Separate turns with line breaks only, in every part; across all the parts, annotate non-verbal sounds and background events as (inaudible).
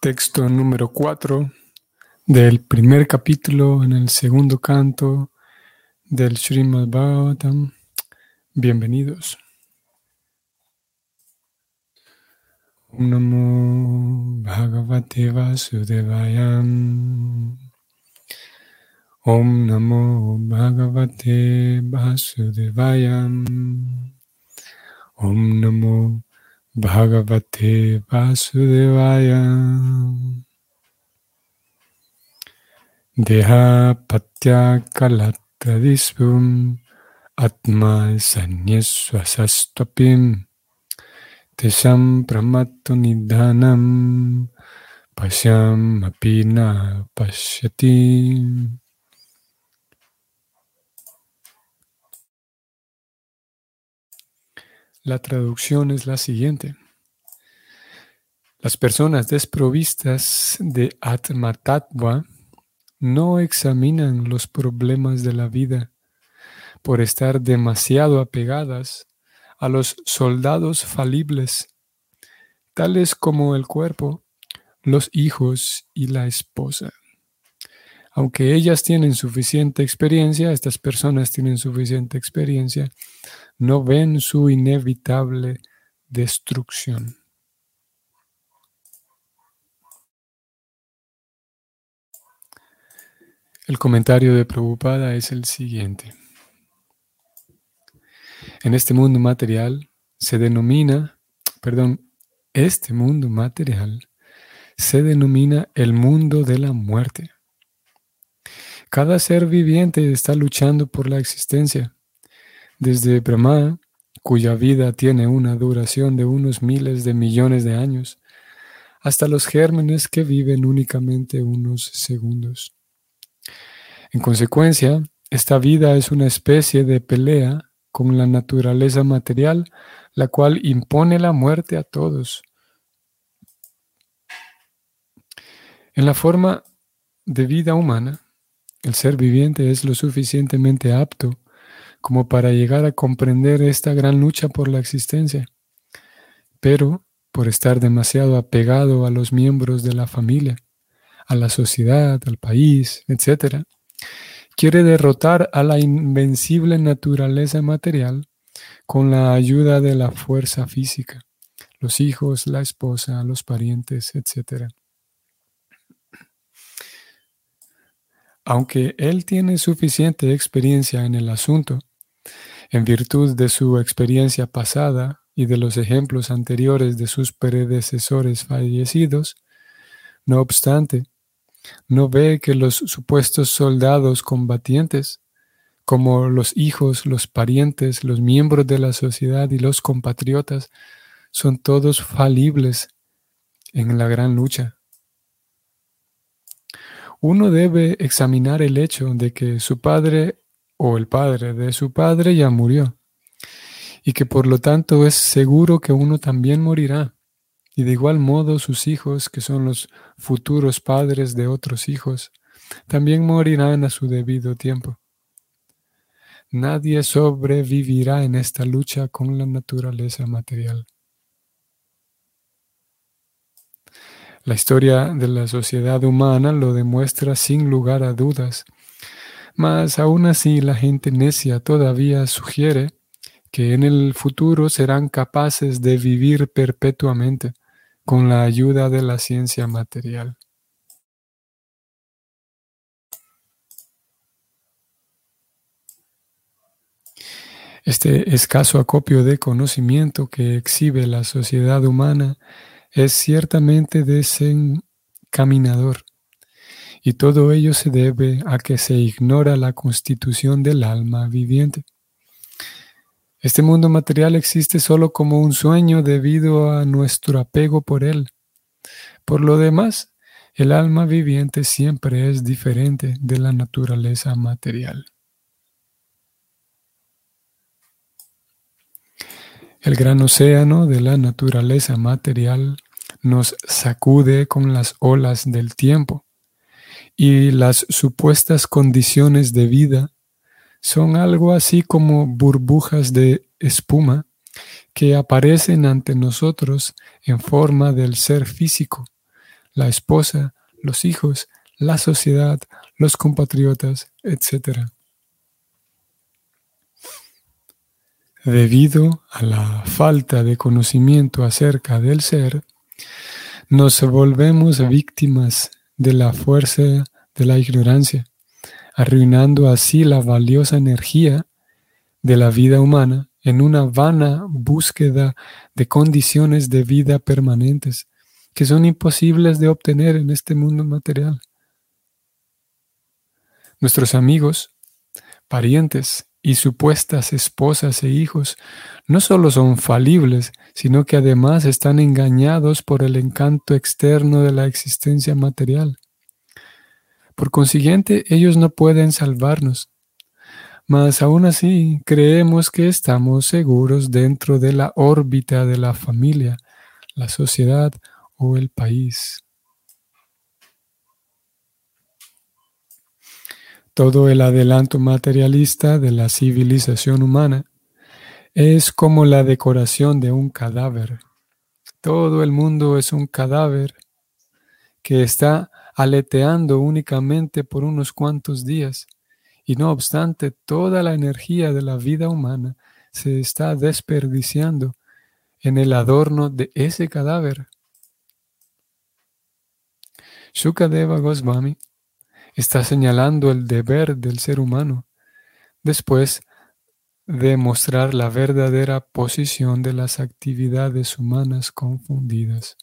Texto número 4 del primer capítulo en el segundo canto del Srimad Bhagavatam. Bienvenidos. Namo Bhagavate Vasudevayam. Om Namo Bhagavate Vasudevayam. Om Namo Bhagavate Vasudevaya. Deha Patya Kalatradisvum Atma Sanyaswasastapim Tesham Pramattu Nidhanam Pashyam Apina Pashyati. La traducción es la siguiente. Las personas desprovistas de Atma Tattva no examinan los problemas de la vida por estar demasiado apegadas a los soldados falibles, tales como el cuerpo, los hijos y la esposa. Aunque ellas tienen suficiente experiencia, estas personas tienen suficiente experiencia, no ven su inevitable destrucción. El comentario de Prabhupada es el siguiente. En este mundo material se denomina, perdón, este mundo material se denomina el mundo de la muerte. Cada ser viviente está luchando por la existencia desde Brahma, cuya vida tiene una duración de unos miles de millones de años, hasta los gérmenes que viven únicamente unos segundos. En consecuencia, esta vida es una especie de pelea con la naturaleza material, la cual impone la muerte a todos. En la forma de vida humana, el ser viviente es lo suficientemente apto como para llegar a comprender esta gran lucha por la existencia. Pero por estar demasiado apegado a los miembros de la familia, a la sociedad, al país, etc., quiere derrotar a la invencible naturaleza material con la ayuda de la fuerza física, los hijos, la esposa, los parientes, etc. Aunque él tiene suficiente experiencia en el asunto, en virtud de su experiencia pasada y de los ejemplos anteriores de sus predecesores fallecidos, no obstante, no ve que los supuestos soldados combatientes, como los hijos, los parientes, los miembros de la sociedad y los compatriotas, son todos falibles en la gran lucha. Uno debe examinar el hecho de que su padre o el padre de su padre ya murió, y que por lo tanto es seguro que uno también morirá, y de igual modo sus hijos, que son los futuros padres de otros hijos, también morirán a su debido tiempo. Nadie sobrevivirá en esta lucha con la naturaleza material. La historia de la sociedad humana lo demuestra sin lugar a dudas mas aún así la gente necia todavía sugiere que en el futuro serán capaces de vivir perpetuamente con la ayuda de la ciencia material. Este escaso acopio de conocimiento que exhibe la sociedad humana es ciertamente desencaminador y todo ello se debe a que se ignora la constitución del alma viviente. Este mundo material existe solo como un sueño debido a nuestro apego por él. Por lo demás, el alma viviente siempre es diferente de la naturaleza material. El gran océano de la naturaleza material nos sacude con las olas del tiempo y las supuestas condiciones de vida son algo así como burbujas de espuma que aparecen ante nosotros en forma del ser físico, la esposa, los hijos, la sociedad, los compatriotas, etc. Debido a la falta de conocimiento acerca del ser, nos volvemos víctimas de la fuerza de la ignorancia, arruinando así la valiosa energía de la vida humana en una vana búsqueda de condiciones de vida permanentes que son imposibles de obtener en este mundo material. Nuestros amigos, parientes y supuestas esposas e hijos no solo son falibles, sino que además están engañados por el encanto externo de la existencia material. Por consiguiente, ellos no pueden salvarnos. Mas aún así, creemos que estamos seguros dentro de la órbita de la familia, la sociedad o el país. Todo el adelanto materialista de la civilización humana es como la decoración de un cadáver. Todo el mundo es un cadáver que está aleteando únicamente por unos cuantos días. Y no obstante, toda la energía de la vida humana se está desperdiciando en el adorno de ese cadáver. Shukadeva Goswami está señalando el deber del ser humano después de mostrar la verdadera posición de las actividades humanas confundidas.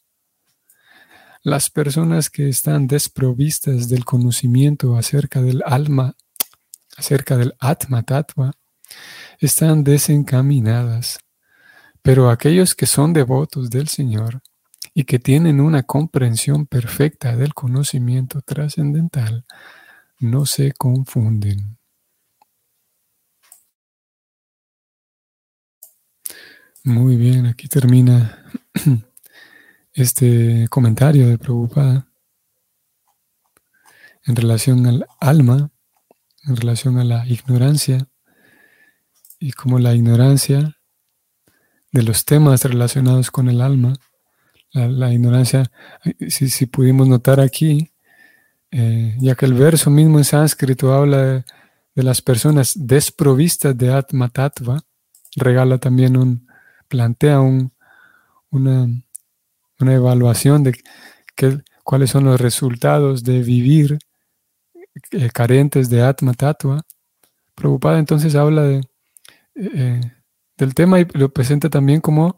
Las personas que están desprovistas del conocimiento acerca del alma, acerca del Atma Tattva, están desencaminadas. Pero aquellos que son devotos del Señor y que tienen una comprensión perfecta del conocimiento trascendental, no se confunden. Muy bien, aquí termina (clears throat) este comentario de Prabhupada en relación al alma, en relación a la ignorancia, y como la ignorancia de los temas relacionados con el alma la, ignorancia, si, si, pudimos notar aquí, eh, ya que el verso mismo en sánscrito habla de, las personas desprovistas de Atma Tattva, regala también un, plantea un, una, una evaluación de cuáles son los resultados de vivir eh, carentes de Atma Tattva. Preocupada entonces habla de, eh, del tema y lo presenta también como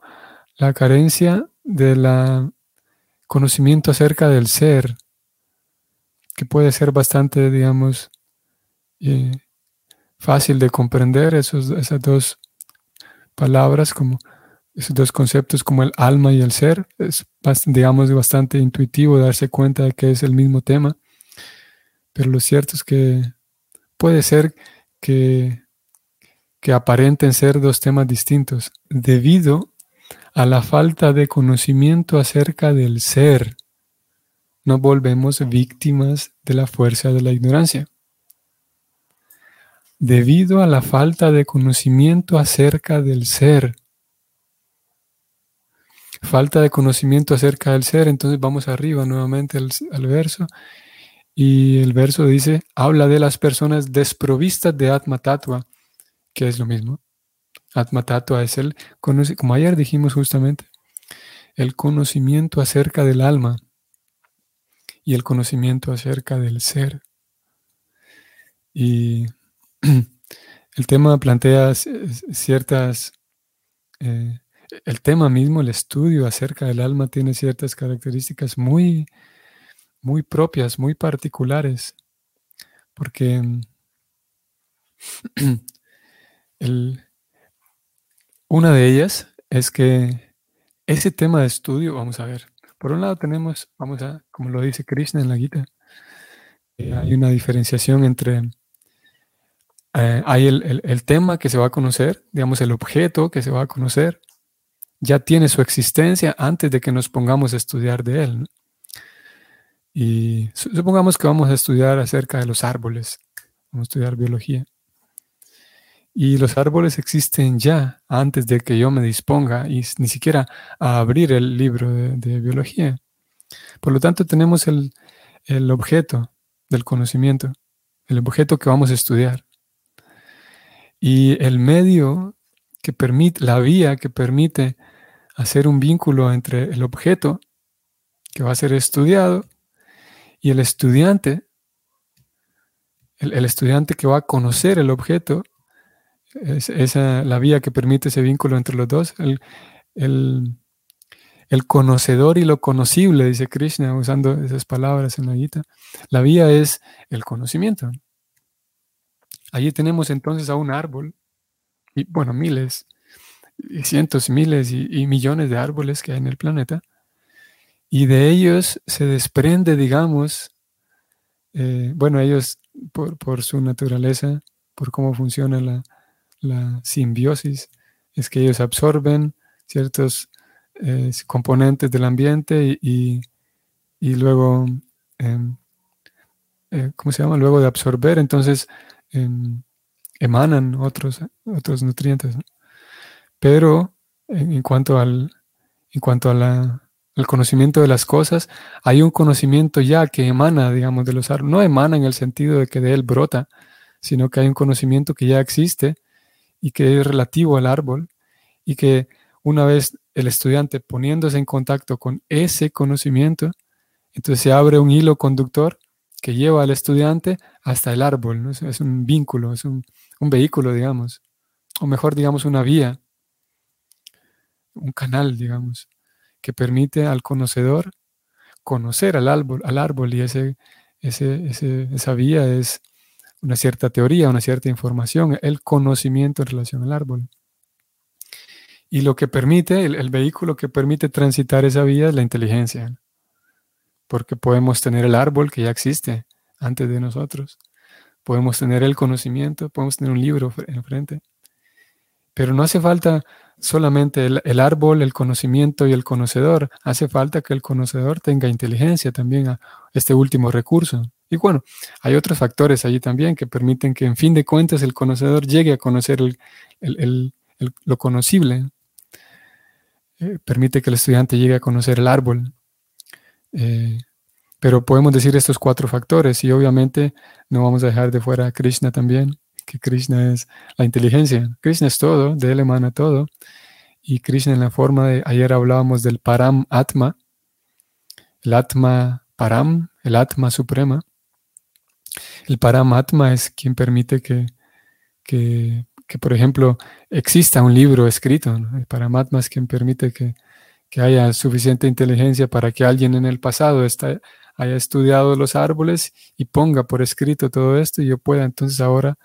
la carencia del conocimiento acerca del ser, que puede ser bastante, digamos, eh, fácil de comprender esos, esas dos palabras, como esos dos conceptos como el alma y el ser. Es, digamos, bastante intuitivo darse cuenta de que es el mismo tema, pero lo cierto es que puede ser que, que aparenten ser dos temas distintos debido a la falta de conocimiento acerca del ser, no volvemos víctimas de la fuerza de la ignorancia. Debido a la falta de conocimiento acerca del ser, falta de conocimiento acerca del ser, entonces vamos arriba nuevamente al, verso, y el verso dice, habla de las personas desprovistas de Atma Tattva, que es lo mismo. Atma es el, como ayer dijimos justamente, el conocimiento acerca del alma y el conocimiento acerca del ser. Y (clears throat) el tema plantea ciertas, eh, el tema mismo, el estudio acerca del alma tiene ciertas características muy, muy propias, muy particulares, porque (clears throat) el, una de ellas es que ese tema de estudio, vamos a ver, por un lado tenemos, vamos a, como lo dice Krishna en la Gita, hay una diferenciación entre, eh, hay el, tema que se va a conocer, digamos el objeto que se va a conocer, ya tiene su existencia antes de que nos pongamos a estudiar de él. Y supongamos que vamos a estudiar acerca de los árboles, vamos a estudiar biología. Y los árboles existen ya antes de que yo me disponga y ni siquiera a abrir el libro de, biología. Por lo tanto, tenemos el, el objeto del conocimiento, el objeto que vamos a estudiar. Y el medio que permite, la vía que permite hacer un vínculo entre el objeto que va a ser estudiado y el estudiante, el, estudiante que va a conocer el objeto, es, esa la vía que permite ese vínculo entre los dos, el, el, conocedor y lo conocible, dice Krishna, usando esas palabras en la Gita. La vía es el conocimiento. Allí tenemos entonces a un árbol, y bueno, miles, y cientos, miles y, millones de árboles que hay en el planeta, y de ellos se desprende, digamos, eh, bueno, ellos por, su naturaleza, por cómo funciona la, simbiosis, es que ellos absorben ciertos eh, componentes del ambiente y, luego, em, eh, ¿cómo se llama? Luego de absorber, entonces em, emanan otros, otros nutrientes. Pero en, cuanto al, en cuanto a al conocimiento de las cosas, hay un conocimiento ya que emana, digamos, de los árboles. No emana en el sentido de que de él brota, sino que hay un conocimiento que ya existe y que es relativo al árbol y que una vez el estudiante poniéndose en contacto con ese conocimiento, entonces se abre un hilo conductor que lleva al estudiante hasta el árbol. Es, un vínculo, es un, vehículo, digamos, o mejor, digamos, una vía, un canal, digamos, que permite al conocedor conocer al árbol, al árbol y ese, esa vía es una cierta teoría, una cierta información, el conocimiento en relación al árbol. Y lo que permite, el, vehículo que permite transitar esa vía es la inteligencia. Porque podemos tener el árbol que ya existe antes de nosotros. Podemos tener el conocimiento, podemos tener un libro enfrente. Pero no hace falta solamente el, árbol, el conocimiento y el conocedor. Hace falta que el conocedor tenga inteligencia también, a este último recurso. Y bueno, hay otros factores allí también que permiten que en fin de cuentas el conocedor llegue a conocer lo conocible. Eh, permite que el estudiante llegue a conocer el árbol. Eh, pero podemos decir estos cuatro factores y obviamente no vamos a dejar de fuera a Krishna también, que Krishna es la inteligencia. Krishna es todo, de él emana todo. Y Krishna en la forma de, ayer hablábamos del Param Atma, el Atma Param, el Atma Suprema. El Param Atma es quien permite que, que que, por ejemplo, exista un libro escrito. El Paramatma es quien permite que, haya suficiente inteligencia para que alguien en el pasado haya estudiado los árboles y ponga por escrito todo esto y yo pueda entonces ahora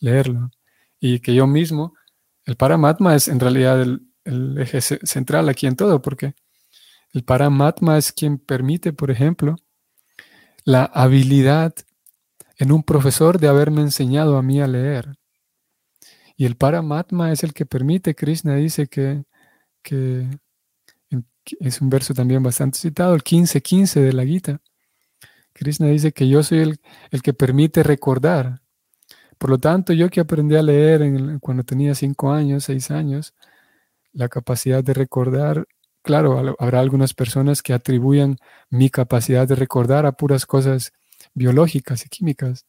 leerlo. Y que yo mismo, el Paramatma es en realidad el, el eje central aquí en todo, porque el Paramatma es quien permite, por ejemplo, la habilidad en un profesor de haberme enseñado a mí a leer. Y el Paramatma es el que permite, Krishna dice que, es un verso también bastante citado, el 15.15 de la Gita. Krishna dice que yo soy el, el, que permite recordar. Por lo tanto, yo que aprendí a leer cuando tenía cinco años, seis años, la capacidad de recordar, claro, habrá algunas personas que atribuyan mi capacidad de recordar a puras cosas biológicas y químicas,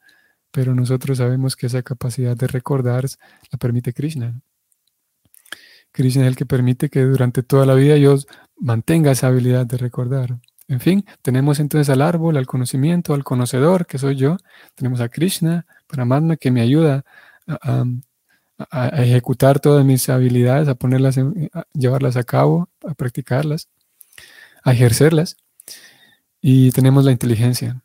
pero nosotros sabemos que esa capacidad de recordar la permite Krishna. Krishna es el que permite que durante toda la vida yo mantenga esa habilidad de recordar. En fin, tenemos entonces al árbol, al conocimiento, al conocedor, que soy yo. Tenemos a Krishna, Paramatma, que me ayuda a, ejecutar todas mis habilidades, a ponerlas, a llevarlas a cabo, a practicarlas, a ejercerlas. Y tenemos la inteligencia,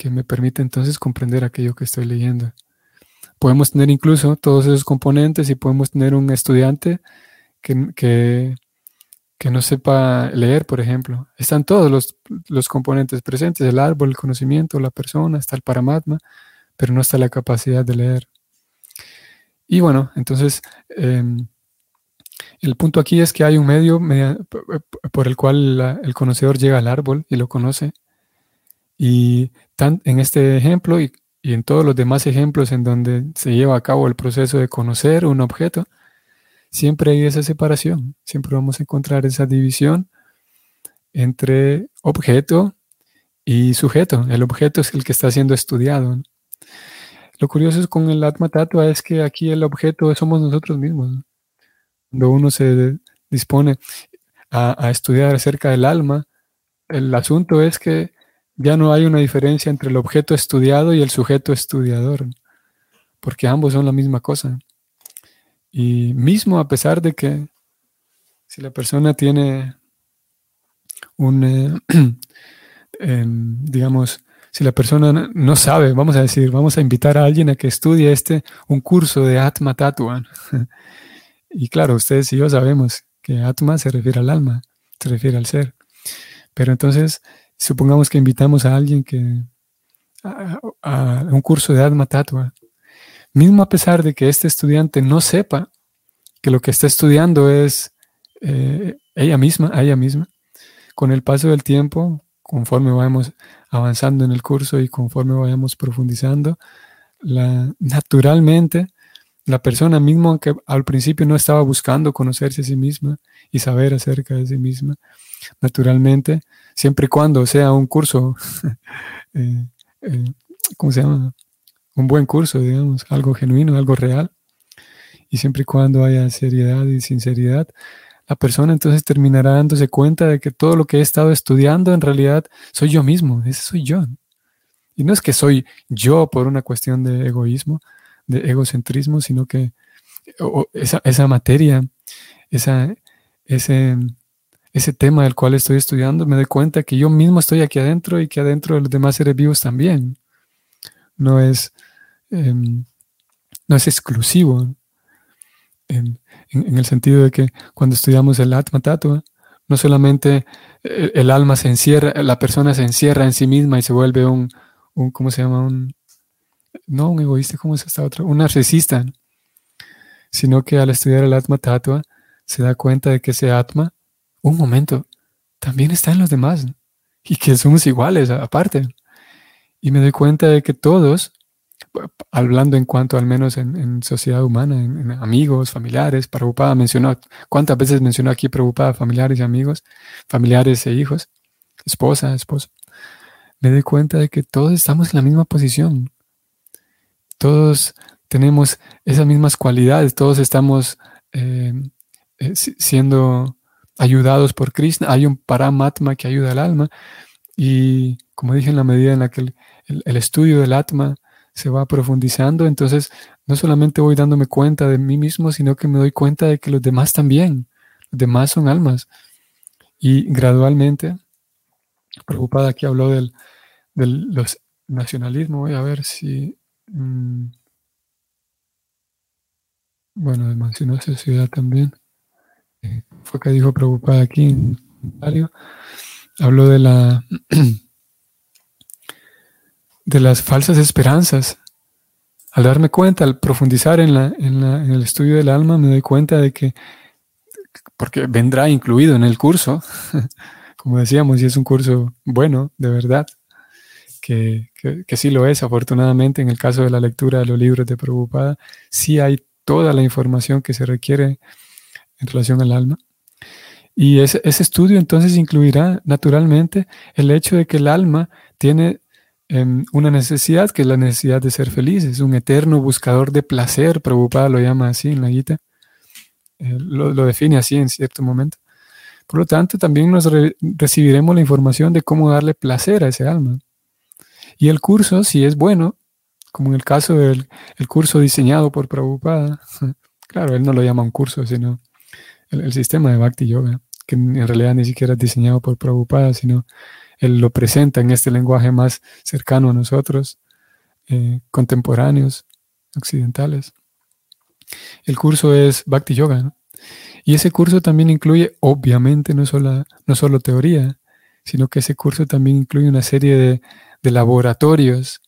que me permite entonces comprender aquello que estoy leyendo. Podemos tener incluso todos esos componentes y podemos tener un estudiante que, que, no sepa leer, por ejemplo. Están todos los, los, componentes presentes, el árbol, el conocimiento, la persona, está el paramatma, pero no está la capacidad de leer. Y bueno, entonces em, el punto aquí es que hay un medio por el cual el conocedor llega al árbol y lo conoce. Y en este ejemplo y, en todos los demás ejemplos en donde se lleva a cabo el proceso de conocer un objeto, siempre hay esa separación, siempre vamos a encontrar esa división entre objeto y sujeto. El objeto es el que está siendo estudiado. Lo curioso es con el Atma Tatua es que aquí el objeto somos nosotros mismos. Cuando uno se dispone a, a estudiar acerca del alma, el asunto es que ya no hay una diferencia entre el objeto estudiado y el sujeto estudiador, porque ambos son la misma cosa. Y mismo a pesar de que si la persona tiene un, eh, (clears throat) em, digamos, si la persona no sabe, vamos a decir, vamos a invitar a alguien a que estudie este, un curso de Atma Tatuan. (laughs) y claro, ustedes y yo sabemos que Atma se refiere al alma, se refiere al ser. Pero entonces, supongamos que invitamos a alguien que a, un curso de Atma Tatua, mismo a pesar de que este estudiante no sepa que lo que está estudiando es eh, ella misma, ella misma, con el paso del tiempo, conforme vayamos avanzando en el curso y conforme vayamos profundizando, la, naturalmente la persona misma, aunque al principio no estaba buscando conocerse a sí misma y saber acerca de sí misma, naturalmente, siempre y cuando sea un curso, (laughs) eh, eh, ¿cómo se llama? Un buen curso, digamos, algo genuino, algo real, y siempre y cuando haya seriedad y sinceridad, la persona entonces terminará dándose cuenta de que todo lo que he estado estudiando en realidad soy yo mismo, ese soy yo. Y no es que soy yo por una cuestión de egoísmo, de egocentrismo, sino que esa, materia, esa, ese, ese tema del cual estoy estudiando, me doy cuenta que yo mismo estoy aquí adentro y que adentro de los demás seres vivos también. No es, em, no es exclusivo en, el sentido de que cuando estudiamos el Atma Tattva, no solamente el, alma se encierra, la persona se encierra en sí misma y se vuelve un, un ¿cómo se llama? Un, no un egoísta, ¿cómo es esta otra? Un narcisista, sino que al estudiar el Atma Tattva se da cuenta de que ese Atma, un momento, también está en los demás y que somos iguales aparte. Y me doy cuenta de que todos hablando en cuanto al menos en, sociedad humana, en, amigos, familiares, preocupada mencionó, ¿cuántas veces mencionó aquí preocupada familiares y amigos, familiares e hijos, esposa, esposo? Me doy cuenta de que todos estamos en la misma posición. Todos tenemos esas mismas cualidades, todos estamos eh, eh, siendo ayudados por Krishna. Hay un paramatma que ayuda al alma y, como dije, en la medida en la que el estudio del atma se va profundizando, entonces no solamente voy dándome cuenta de mí mismo, sino que me doy cuenta de que los demás también, los demás son almas. Y gradualmente, preocupada aquí habló del, los nacionalismo, voy a ver si... Mm, bueno, mencionó sociedad también. Eh, fue que dijo preocupada aquí en comentario. Habló de la (clears throat) de las falsas esperanzas. Al darme cuenta, al profundizar en, la, en, el estudio del alma, me doy cuenta de que, porque vendrá incluido en el curso, (laughs) como decíamos, y es un curso bueno, de verdad, que, sí lo es, afortunadamente, en el caso de la lectura de los libros de Prabhupada, sí hay toda la información que se requiere en relación al alma. Y ese, ese estudio entonces incluirá naturalmente el hecho de que el alma tiene Em, una necesidad que es la necesidad de ser feliz, es un eterno buscador de placer, Prabhupada lo llama así en la Gita, eh, lo, define así en cierto momento. Por lo tanto, también nos recibiremos la información de cómo darle placer a ese alma. Y el curso, si es bueno, como en el caso del el curso diseñado por Prabhupada, (laughs) claro, él no lo llama un curso, sino el, sistema de Bhakti Yoga, que en realidad ni siquiera es diseñado por Prabhupada, sino él lo presenta en este lenguaje más cercano a nosotros, eh, contemporáneos, occidentales. El curso es Bhakti Yoga, Y ese curso también incluye, obviamente, no solo, no solo teoría, sino que ese curso también incluye una serie de, laboratorios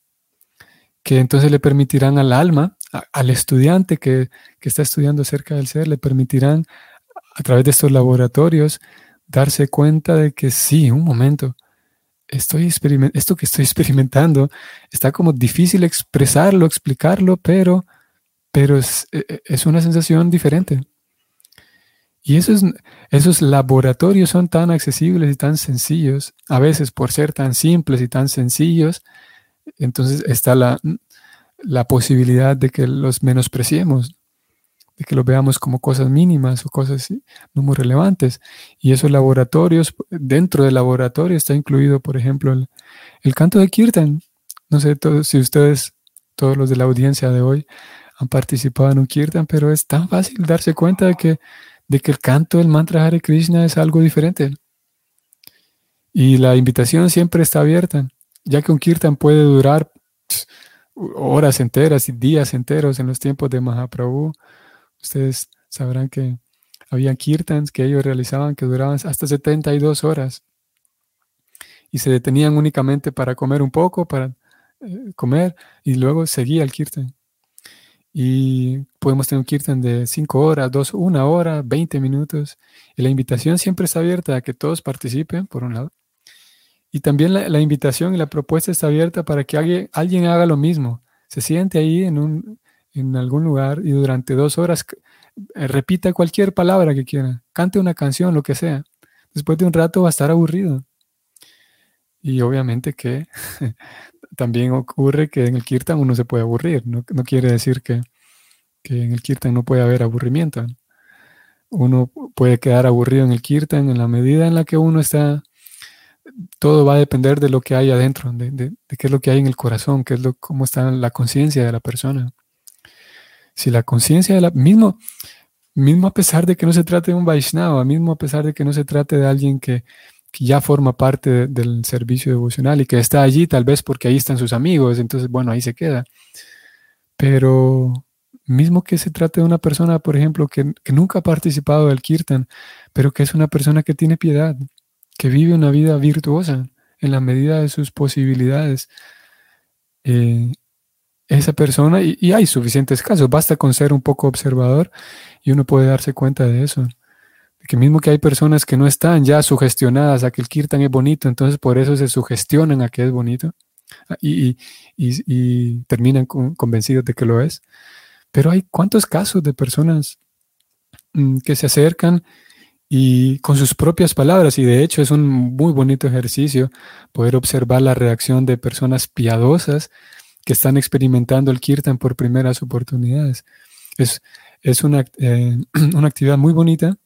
que entonces le permitirán al alma, al estudiante que, que, está estudiando acerca del ser, le permitirán a través de estos laboratorios darse cuenta de que sí, un momento, estoy esto que estoy (laughs) experimentando está como difícil expresarlo, explicarlo, pero, pero es, e, e, es, una sensación diferente. Y esos, esos laboratorios son tan accesibles y tan sencillos, a veces por ser tan simples y tan sencillos, entonces está la, la posibilidad de que los menospreciemos, de que los veamos como cosas mínimas o cosas no muy relevantes. Y esos laboratorios, dentro del laboratorio está incluido, por ejemplo, el, el canto de Kirtan. No sé si ustedes, todos los de la audiencia de hoy, han participado en un Kirtan, pero es tan fácil darse cuenta de que, de que el canto del mantra Hare Krishna es algo diferente. Y la invitación siempre está abierta, ya que un Kirtan puede durar horas enteras y días enteros en los tiempos de Mahaprabhu. Ustedes sabrán que había kirtans que ellos realizaban que duraban hasta 72 horas y se detenían únicamente para comer un poco, para eh, comer y luego seguía el kirtan. Y podemos tener un kirtan de 5 horas, 2, 1 hora, 20 minutos. Y la invitación siempre está abierta a que todos participen, por un lado. Y también la, invitación y la propuesta está abierta para que alguien, alguien haga lo mismo. Se siente ahí en, un, en algún lugar y durante dos horas eh, repita cualquier palabra que quiera, cante una canción, lo que sea. Después de un rato va a estar aburrido. Y obviamente que (laughs) también ocurre que en el kirtan uno se puede aburrir. No, quiere decir que, que, en el kirtan no puede haber aburrimiento. Uno puede quedar aburrido en el kirtan en la medida en la que uno está todo va a depender de lo que hay adentro, de, qué es lo que hay en el corazón, qué es lo, cómo está la conciencia de la persona. Si la conciencia de la mismo, mismo a pesar de que no se trate de un Vaishnava, mismo a pesar de que no se trate de alguien que, ya forma parte del servicio devocional y que está allí tal vez porque ahí están sus amigos, entonces bueno, ahí se queda. Pero mismo que se trate de una persona, por ejemplo, que, que nunca ha participado del kirtan, pero que es una persona que tiene piedad, que vive una vida virtuosa en la medida de sus posibilidades. Eh, esa persona, y, hay suficientes casos, basta con ser un poco observador y uno puede darse cuenta de eso. Que mismo que hay personas que no están ya sugestionadas a que el kirtan es bonito, entonces por eso se sugestionan a que es bonito ah, y, terminan convencidos de que lo es. Pero hay cuántos casos de personas mm, que se acercan y con sus propias palabras. Y de hecho es un muy bonito ejercicio poder observar la reacción de personas piadosas que están experimentando el kirtan por primeras oportunidades. Es, es una, eh, (clears throat) una actividad muy bonita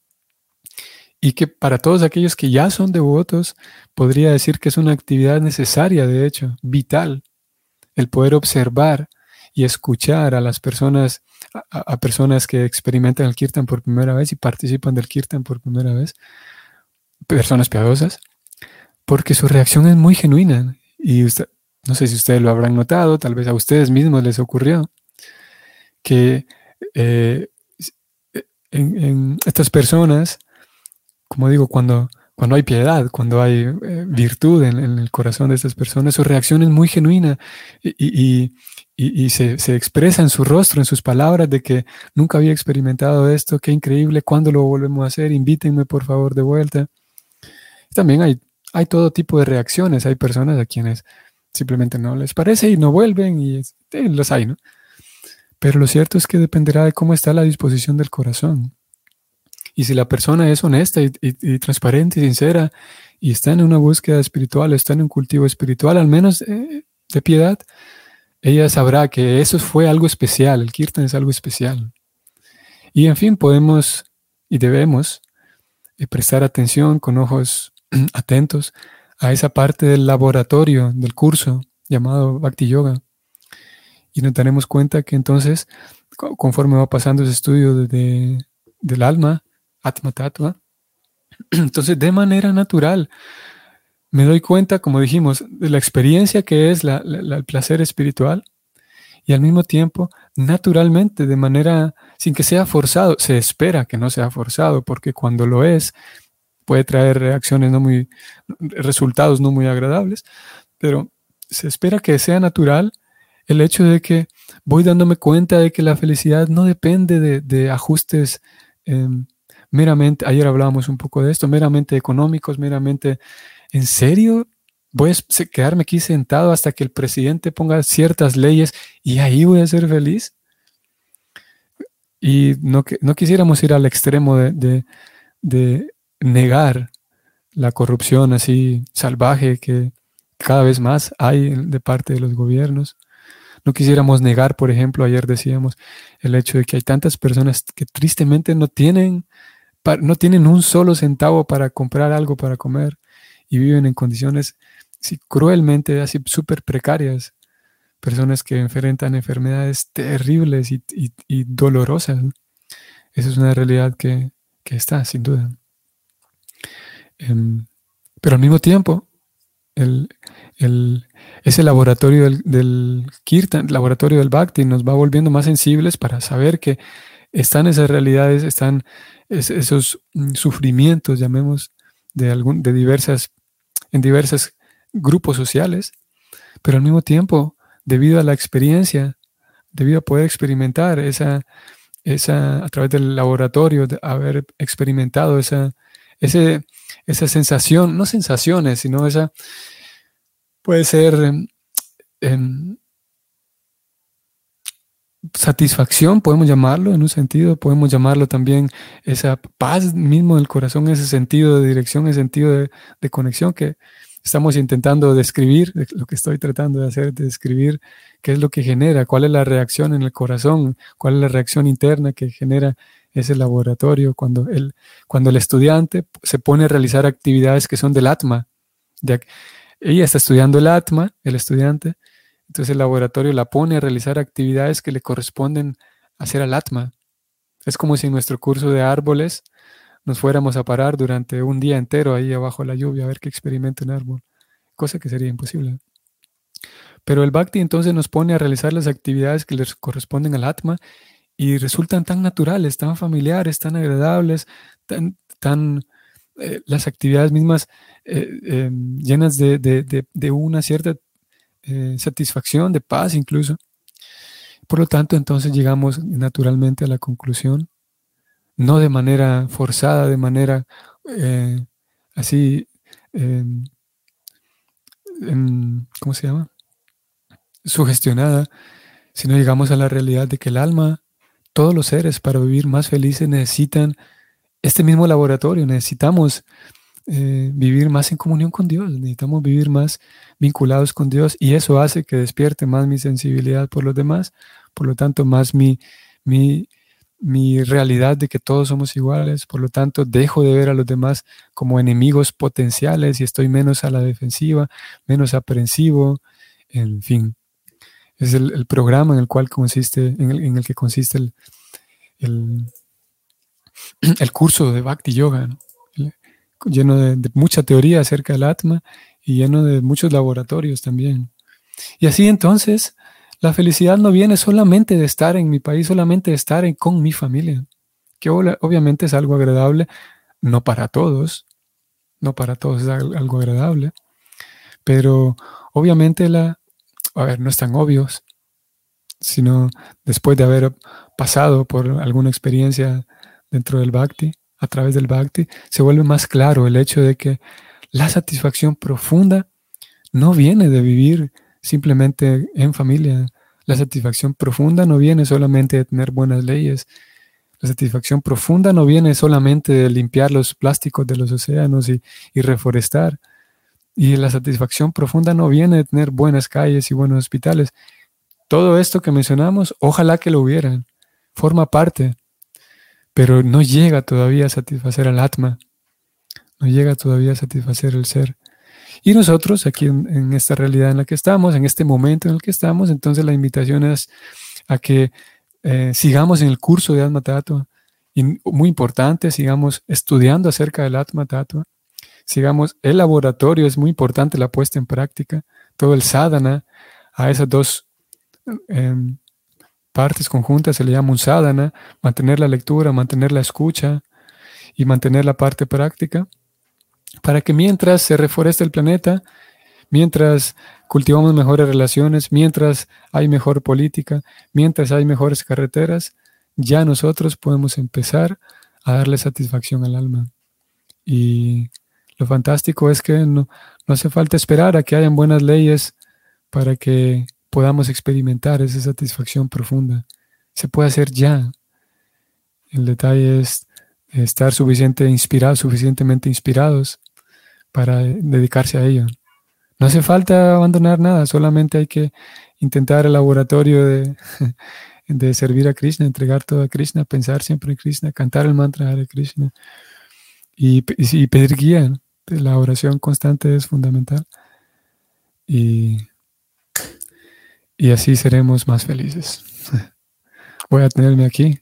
y que para todos aquellos que ya son devotos, podría decir que es una actividad necesaria, de hecho, vital, el poder observar y escuchar a las personas a, personas que experimentan el kirtan por primera vez y participan del kirtan por primera vez, personas piadosas, porque su reacción es muy genuina. Y usted, no sé si ustedes lo habrán notado, tal vez a ustedes mismos les ocurrió, que eh, en, estas personas, como digo, cuando, cuando hay piedad, cuando hay eh, virtud en, el corazón de estas personas, su reacción es muy genuina y, y, se, se, expresa en su rostro, en sus palabras, de que nunca había experimentado esto, qué increíble, ¿cuándo lo volvemos a hacer? Invítenme por favor de vuelta. También hay, hay todo tipo de reacciones, hay personas a quienes simplemente no les parece y no vuelven y los hay, ¿no? Pero lo cierto es que dependerá de cómo está la disposición del corazón. Y si la persona es honesta y, transparente y sincera y está en una búsqueda espiritual, está en un cultivo espiritual, al menos eh, de piedad, ella sabrá que eso fue algo especial, el kirtan es algo especial. Y en fin, podemos y debemos eh, prestar atención con ojos (clears throat) atentos a esa parte del laboratorio del curso llamado Bhakti Yoga. Y nos daremos cuenta que entonces, conforme va pasando ese estudio de, del alma, Atma Tattva, entonces de manera natural me doy cuenta, como dijimos, de la experiencia que es el placer espiritual y al mismo tiempo, naturalmente, de manera, sin que sea forzado, se espera que no sea forzado, porque cuando lo es, puede traer reacciones no muy, resultados no muy agradables, pero se espera que sea natural el hecho de que voy dándome cuenta de que la felicidad no depende de, ajustes em, meramente, ayer hablábamos un poco de esto, meramente económicos, meramente ¿en serio? Voy a quedarme aquí sentado hasta que el presidente ponga ciertas leyes y ahí voy a ser feliz. y no, no quisiéramos ir al extremo de, de negar la corrupción así salvaje que cada vez más hay de parte de los gobiernos. No quisiéramos negar, por ejemplo, ayer decíamos el hecho de que hay tantas personas que tristemente no tienen, no tienen un solo centavo para comprar algo para comer y viven en condiciones cruelmente así súper precarias. Personas que enfrentan enfermedades terribles y, dolorosas. Esa es una realidad que, está, sin duda. Em, pero al mismo tiempo, el, ese laboratorio del, del, Kirtan, laboratorio del Bhakti, nos va volviendo más sensibles para saber que están esas realidades, están esos mm, sufrimientos, llamemos, de, algún, de diversas, en diversos grupos sociales, pero al mismo tiempo, debido a la experiencia, debido a poder experimentar esa, esa a través del laboratorio, de haber experimentado esa, ese, esa sensación, no sensaciones, sino esa, puede ser em, satisfacción, podemos llamarlo en un sentido, podemos llamarlo también esa paz mismo del corazón, ese sentido de dirección, ese sentido de, conexión que estamos intentando describir, lo que estoy tratando de hacer, de describir qué es lo que genera, cuál es la reacción en el corazón, cuál es la reacción interna que genera ese laboratorio cuando el, cuando el estudiante se pone a realizar actividades que son del Atma. ella está estudiando el Atma, el estudiante, entonces el laboratorio la pone a realizar actividades que le corresponden hacer al Atma. Es como si en nuestro curso de árboles nos fuéramos a parar durante un día entero ahí abajo de la lluvia a ver qué experimenta un árbol, cosa que sería imposible. Pero el Bhakti entonces nos pone a realizar las actividades que les corresponden al Atma y resultan tan naturales, tan familiares, tan agradables, tan, tan eh, las actividades mismas eh, em, llenas de, de, una cierta eh, satisfacción, de paz incluso. Por lo tanto, entonces llegamos naturalmente a la conclusión, no de manera forzada, de manera eh, así, em, em, ¿cómo se llama? Sugestionada, sino llegamos a la realidad de que el alma, todos los seres para vivir más felices necesitan este mismo laboratorio, necesitamos eh, vivir más en comunión con Dios, necesitamos vivir más vinculados con Dios y eso hace que despierte más mi sensibilidad por los demás, por lo tanto más mi, mi, mi realidad de que todos somos iguales, por lo tanto dejo de ver a los demás como enemigos potenciales y estoy menos a la defensiva, menos aprensivo, en fin. Es el, programa en el cual consiste, en el, en el que consiste el, el, (clears throat) el curso de Bhakti Yoga. ¿no? Lleno de, mucha teoría acerca del Atma y lleno de muchos laboratorios también. Y así entonces, la felicidad no viene solamente de estar en mi país, solamente de estar con mi familia, que obviamente es algo agradable, no para todos, no para todos es algo agradable, pero obviamente la, a ver, no es tan obvio, sino después de haber pasado por alguna experiencia dentro del bhakti, a través del bhakti, se vuelve más claro el hecho de que la satisfacción profunda no viene de vivir simplemente en familia. La satisfacción profunda no viene solamente de tener buenas leyes. La satisfacción profunda no viene solamente de limpiar los plásticos de los océanos y, reforestar. Y la satisfacción profunda no viene de tener buenas calles y buenos hospitales. Todo esto que mencionamos, ojalá que lo hubieran. Forma parte pero no llega todavía a satisfacer al Atma, no llega todavía a satisfacer el ser. Y nosotros, aquí en, esta realidad en la que estamos, en este momento en el que estamos, entonces la invitación es a que eh, sigamos en el curso de Atma Tattva, y muy importante, sigamos estudiando acerca del Atma Tattva, sigamos el laboratorio, es muy importante la puesta en práctica, todo el sadhana, a esas dos em, partes conjuntas se le llama un sadhana, mantener la lectura, mantener la escucha y mantener la parte práctica, para que mientras se reforeste el planeta, mientras cultivamos mejores relaciones, mientras hay mejor política, mientras hay mejores carreteras, ya nosotros podemos empezar a darle satisfacción al alma. Y lo fantástico es que no, no hace falta esperar a que hayan buenas leyes para que podamos experimentar esa satisfacción profunda. Se puede hacer ya. El detalle es estar suficiente inspirados, suficientemente inspirados para dedicarse a ello. No hace falta abandonar nada, solamente hay que intentar el laboratorio de, (laughs) de servir a Krishna, entregar todo a Krishna, pensar siempre en Krishna, cantar el mantra de Krishna y, y pedir guía. La oración constante es fundamental. Y, y así seremos más felices. (laughs) Voy a tenerme aquí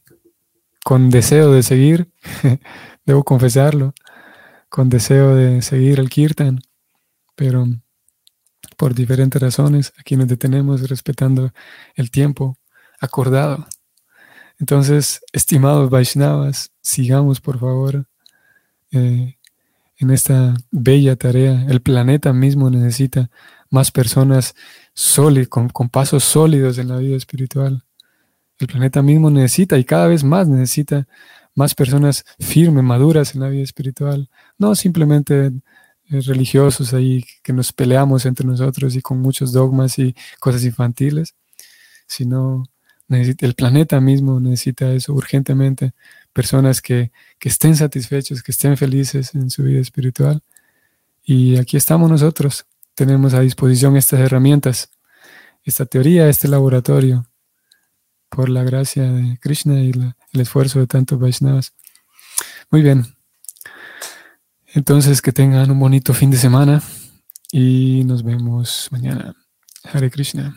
con deseo de seguir, (laughs) debo confesarlo, con deseo de seguir el kirtan, pero por diferentes razones aquí nos detenemos respetando el tiempo acordado. Entonces, estimados Vaishnavas, sigamos por favor eh, en esta bella tarea. El planeta mismo necesita más personas sólidas, con, con pasos sólidos en la vida espiritual. El planeta mismo necesita y cada vez más necesita más personas firmes, maduras en la vida espiritual, no simplemente eh, religiosos ahí que nos peleamos entre nosotros y con muchos dogmas y cosas infantiles, sino el planeta mismo necesita eso urgentemente, personas que, que estén satisfechos, que estén felices en su vida espiritual. Y aquí estamos nosotros, tenemos a disposición estas herramientas, esta teoría, este laboratorio, por la gracia de Krishna y el esfuerzo de tantos Vaishnavas. Muy bien, entonces, que tengan un bonito fin de semana y nos vemos mañana. Hare Krishna.